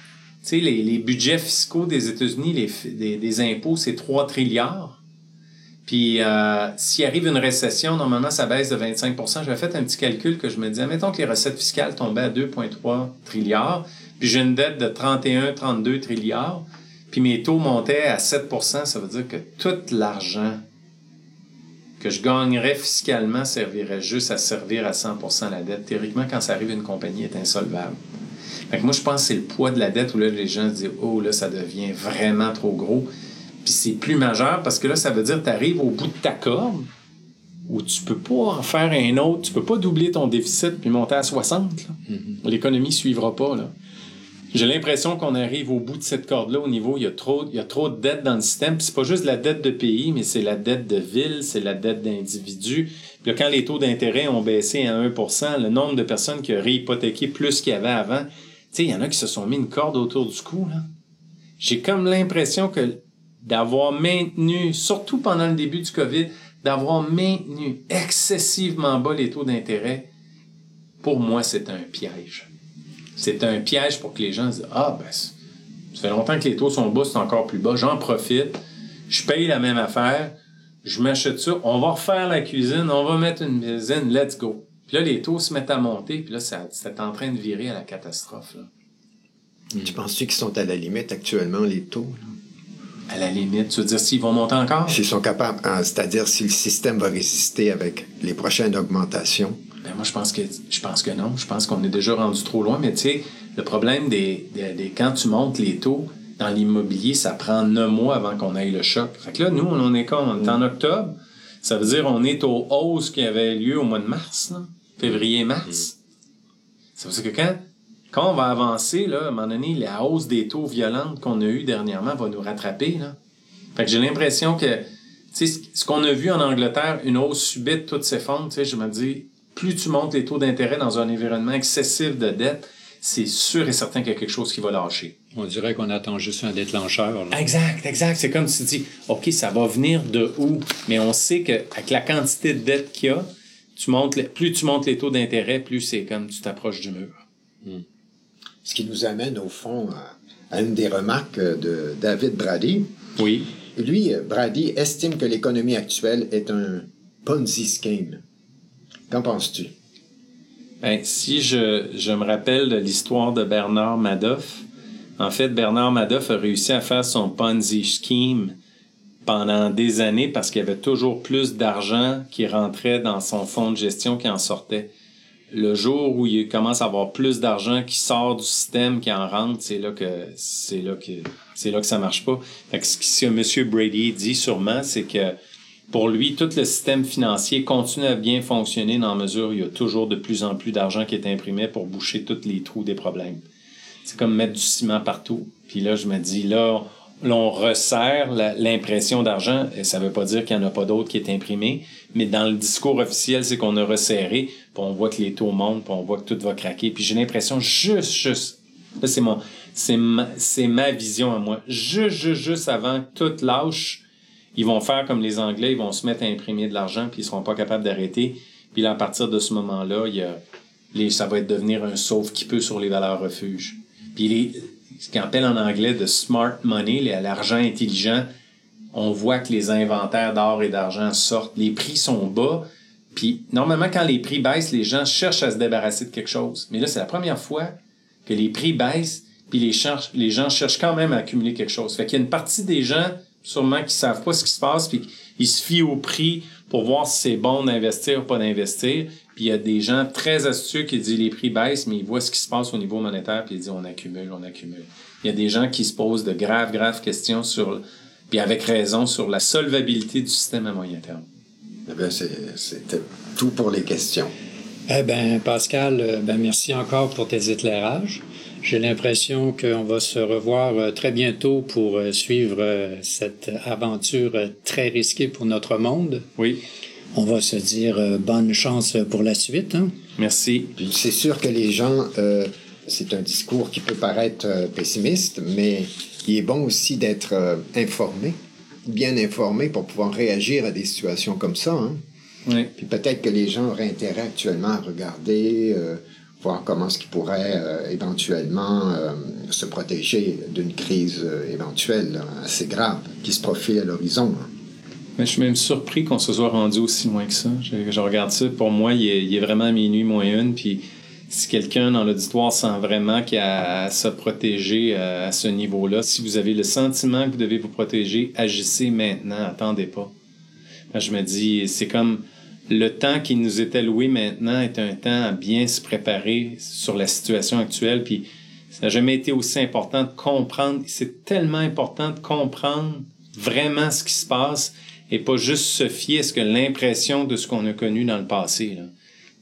tu les, les, budgets fiscaux des États-Unis, les, des, impôts, c'est 3 trilliards. Puis, euh, s'il arrive une récession, normalement, ça baisse de 25% J'avais fait un petit calcul que je me disais, mettons que les recettes fiscales tombaient à 2,3 trilliards puis j'ai une dette de 31, 32 trilliards, puis mes taux montaient à 7% ça veut dire que tout l'argent que je gagnerais fiscalement servirait juste à servir à 100% la dette. Théoriquement, quand ça arrive, une compagnie est insolvable. Fait que moi, je pense que c'est le poids de la dette où là, les gens se disent Oh, là, ça devient vraiment trop gros. Puis c'est plus majeur parce que là, ça veut dire que tu arrives au bout de ta corde où tu peux pas en faire un autre. Tu peux pas doubler ton déficit puis monter à 60. Mm-hmm. L'économie suivra pas. Là. J'ai l'impression qu'on arrive au bout de cette corde-là au niveau, il y a trop, il y a trop de dettes dans le système. Puis c'est pas juste la dette de pays, mais c'est la dette de ville, c'est la dette d'individus. Puis là, quand les taux d'intérêt ont baissé à 1% le nombre de personnes qui ont réhypothéqué plus qu'il y avait avant, tu sais, il y en a qui se sont mis une corde autour du cou, là. J'ai comme l'impression que d'avoir maintenu, surtout pendant le début du COVID, d'avoir maintenu excessivement bas les taux d'intérêt, pour moi, c'est un piège c'est un piège pour que les gens disent Ah, ben, ça fait longtemps que les taux sont bas, c'est encore plus bas, j'en profite, je paye la même affaire, je m'achète ça, on va refaire la cuisine, on va mettre une cuisine, let's go. Puis là, les taux se mettent à monter, puis là, c'est en train de virer à la catastrophe. Là. Tu penses-tu qu'ils sont à la limite actuellement, les taux? À la limite, tu veux dire s'ils vont monter encore? S'ils sont capables, hein, c'est-à-dire si le système va résister avec les prochaines augmentations. Ben moi, je pense que je pense que non. Je pense qu'on est déjà rendu trop loin. Mais tu sais, le problème des, des, quand tu montes les taux dans l'immobilier, ça prend neuf mois avant qu'on aille le choc. Fait que là, nous, on est quand? On est en octobre. Ça veut dire on est aux hausses qui avaient lieu au mois de mars, février-mars. Ça veut dire que quand quand on va avancer, là, à un moment donné, la hausse des taux violentes qu'on a eues dernièrement va nous rattraper. Là. Fait que j'ai l'impression que ce qu'on a vu en Angleterre, une hausse subite, toutes ces fonds, je me dis, plus tu montes les taux d'intérêt dans un environnement excessif de dette, c'est sûr et certain qu'il y a quelque chose qui va lâcher. On dirait qu'on attend juste un déclencheur. Exact, exact. C'est comme si tu dis, OK, ça va venir de où? Mais on sait qu'avec la quantité de dette qu'il y a, tu montes plus tu montes les taux d'intérêt, plus c'est comme tu t'approches du mur. Hmm. Ce qui nous amène au fond à, une des remarques de David Brady. Oui. Lui, Brady, estime que l'économie actuelle est un Ponzi scheme. Qu'en penses-tu? Ben, si je, je, me rappelle de l'histoire de Bernard Madoff, en fait, Bernard Madoff a réussi à faire son Ponzi scheme pendant des années parce qu'il y avait toujours plus d'argent qui rentrait dans son fonds de gestion qui en sortait le jour où il commence à avoir plus d'argent qui sort du système, qui en rentre, c'est là que c'est là que c'est là que ça marche pas. Fait que ce que M. Brady dit sûrement, c'est que pour lui, tout le système financier continue à bien fonctionner dans la mesure où il y a toujours de plus en plus d'argent qui est imprimé pour boucher tous les trous des problèmes. C'est comme mettre du ciment partout. Puis là, je me dis, là, l'on resserre l'impression d'argent. Et ça veut pas dire qu'il n'y en a pas d'autres qui est imprimé, mais dans le discours officiel, c'est qu'on a resserré, puis on voit que les taux montent, puis on voit que tout va craquer. Puis j'ai l'impression, juste, juste, c'est mon, c'est ma, c'est ma vision à moi, juste, juste, juste avant que tout lâche, ils vont faire comme les Anglais, ils vont se mettre à imprimer de l'argent, puis ils seront pas capables d'arrêter. Puis là, à partir de ce moment-là, il y a, ça va être devenir un sauf qui peut sur les valeurs refuges. Puis les, ce qu'on appelle en anglais de smart money, l'argent intelligent, on voit que les inventaires d'or et d'argent sortent, les prix sont bas, puis normalement quand les prix baissent, les gens cherchent à se débarrasser de quelque chose. Mais là, c'est la première fois que les prix baissent, puis les, gens cherchent quand même à accumuler quelque chose. Fait qu'il y a une partie des gens sûrement qui savent pas ce qui se passe, puis ils se fient au prix pour voir si c'est bon d'investir ou pas d'investir. Puis il y a des gens très astucieux qui disent les prix baissent, mais ils voient ce qui se passe au niveau monétaire, puis ils disent on accumule, on accumule. Il y a des gens qui se posent de graves, graves questions sur, puis avec raison, sur la solvabilité du système à moyen terme. Eh c'était tout pour les questions. Eh bien, Pascal, euh, ben merci encore pour tes éclairages. J'ai l'impression qu'on va se revoir euh, très bientôt pour euh, suivre cette aventure très risquée pour notre monde. Oui on va se dire euh, bonne chance pour la suite. Hein? Merci. C'est sûr que les gens, euh, c'est un discours qui peut paraître euh, pessimiste, mais il est bon aussi d'être informé, bien informé pour pouvoir réagir à des situations comme ça. Hein? Oui. Puis peut-être que les gens auraient intérêt actuellement à regarder, voir comment ce qu'ils pourraient éventuellement se protéger d'une crise éventuelle assez grave qui se profile à l'horizon. Hein. Mais je suis même surpris qu'on se soit rendu aussi loin que ça. Je, regarde ça, pour moi, il est, vraiment minuit moins une, puis si quelqu'un dans l'auditoire sent vraiment qu'il a à se protéger euh, à ce niveau-là, si vous avez le sentiment que vous devez vous protéger, agissez maintenant, attendez pas. Je me dis, c'est comme le temps qui nous est alloué maintenant est un temps à bien se préparer sur la situation actuelle, puis ça n'a jamais été aussi important de comprendre, c'est tellement important de comprendre vraiment ce qui se passe et pas juste se fier à ce que l'impression de ce qu'on a connu dans le passé.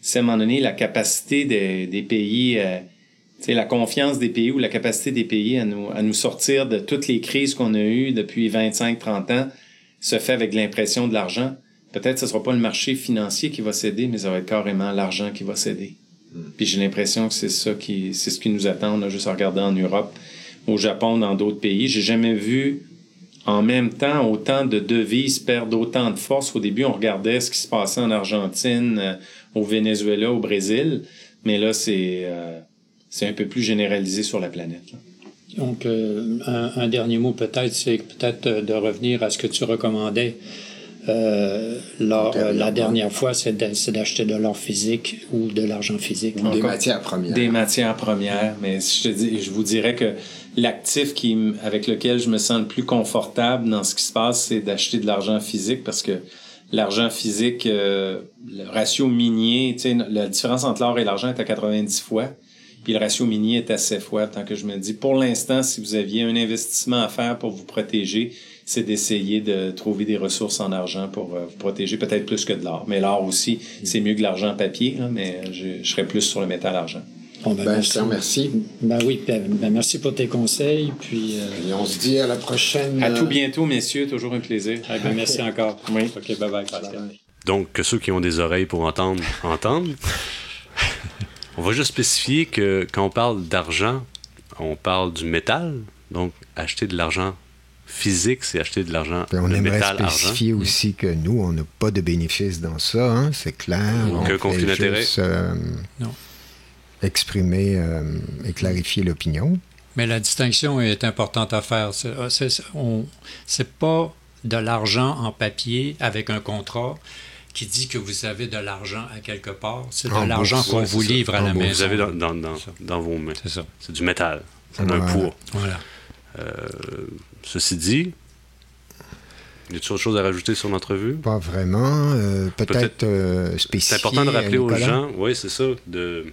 C'est à un moment donné la capacité des, des pays, euh, la confiance des pays ou la capacité des pays à nous, à nous sortir de toutes les crises qu'on a eues depuis 25-30 ans se fait avec l'impression de l'argent. Peut-être que ce sera pas le marché financier qui va céder, mais ça va être carrément l'argent qui va céder. Hmm. Puis j'ai l'impression que c'est ça qui, c'est ce qui nous attend, là, juste à regarder en Europe, au Japon, dans d'autres pays. J'ai jamais vu en même temps, autant de devises perdent autant de force. Au début, on regardait ce qui se passait en Argentine, euh, au Venezuela, au Brésil, mais là, c'est euh, c'est un peu plus généralisé sur la planète. Donc, euh, un, dernier mot peut-être, c'est peut-être de revenir à ce que tu recommandais Euh, la dernière fois, c'est d'acheter de l'or physique ou de l'argent physique. Ou des matières premières. Des matières premières. Mais je, te dis, je vous dirais que l'actif qui, avec lequel je me sens le plus confortable dans ce qui se passe, c'est d'acheter de l'argent physique parce que l'argent physique, euh, le ratio minier, la différence entre l'or et l'argent est à 90 fois. Puis le ratio minier est à 7 fois. Tant que je me dis, pour l'instant, si vous aviez un investissement à faire pour vous protéger, c'est d'essayer de trouver des ressources en argent pour euh, vous protéger, peut-être plus que de l'or. Mais l'or aussi, c'est mieux que l'argent papier, mais je, je, serais plus sur le métal argent. Bon, ben, ben merci. merci. Ben oui, ben, ben, merci pour tes conseils. Puis, euh, Et on se dit à la prochaine. À tout bientôt, messieurs. Toujours un plaisir. Ah, ben, merci encore. Oui. OK, bye bye. Donc, que ceux qui ont des oreilles pour entendre, entendent. on va juste spécifier que quand on parle d'argent, on parle du métal. Donc, acheter de l'argent physique, c'est acheter de l'argent. On aimerait spécifier aussi que nous, on n'a pas de bénéfice dans ça, hein, c'est clair. Aucun conflit d'intérêt. Euh, exprimer euh, et clarifier l'opinion. Mais la distinction est importante à faire. C'est euh, pas de l'argent en papier avec un contrat qui dit que vous avez de l'argent à quelque part. C'est de l'argent qu'on vous livre à la maison. Vous avez dans, dans, dans, vos mains. C'est ça. C'est du métal. C'est un poids. Voilà. Ceci dit, y a autre chose à rajouter sur l'entrevue? Pas vraiment. Euh, peut-être euh, C'est important de rappeler aux gens, oui, c'est ça, de,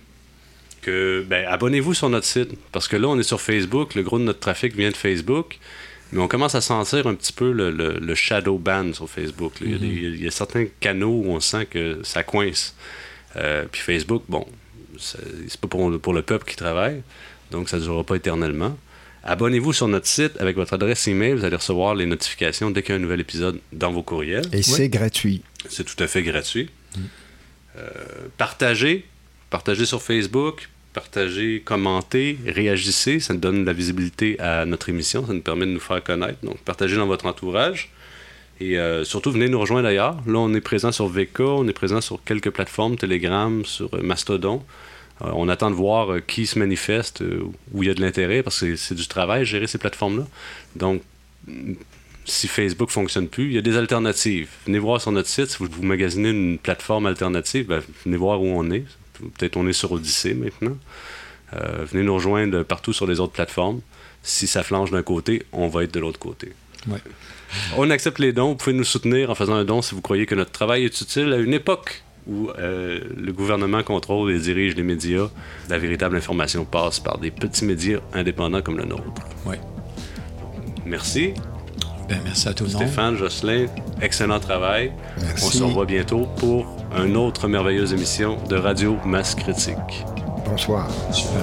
que ben, abonnez-vous sur notre site. Parce que là, on est sur Facebook, le gros de notre trafic vient de Facebook. Mais on commence à sentir un petit peu le, shadow ban sur Facebook. Mm-hmm. il, y a certains canaux où on sent que ça coince. Euh, puis Facebook, bon, c'est pas pour, pour, le peuple qui travaille, donc ça ne durera pas éternellement. Abonnez-vous sur notre site avec votre adresse email. Vous allez recevoir les notifications dès qu'il y a un nouvel épisode dans vos courriels. Et c'est gratuit. C'est tout à fait gratuit. Mm. Euh, partagez. Partagez sur Facebook. Partagez, commentez, réagissez. Ça nous donne de la visibilité à notre émission. Ça nous permet de nous faire connaître. Donc, partagez dans votre entourage. Et euh, surtout, venez nous rejoindre d'ailleurs. Là, on est présent sur VK, on est présent sur quelques plateformes, Telegram, sur Mastodon. Euh, on attend de voir euh, qui se manifeste, euh, où il y a de l'intérêt, parce que c'est du travail gérer ces plateformes-là. Donc, si Facebook ne fonctionne plus, il y a des alternatives. Venez voir sur notre site, si vous, vous magasinez une plateforme alternative, ben, venez voir où on est. Peut-être on est sur Odyssée maintenant. venez nous rejoindre partout sur les autres plateformes. Si ça flanche d'un côté, on va être de l'autre côté. On accepte les dons. Vous pouvez nous soutenir en faisant un don si vous croyez que notre travail est utile à une époque où euh, le gouvernement contrôle et dirige les médias, la véritable information passe par des petits médias indépendants comme le nôtre. Merci. Ben, merci à tout le monde. Stéphane, Jocelyn, excellent travail. Merci. On se revoit bientôt pour une autre merveilleuse émission de Radio Masse Critique. Bonsoir. Super.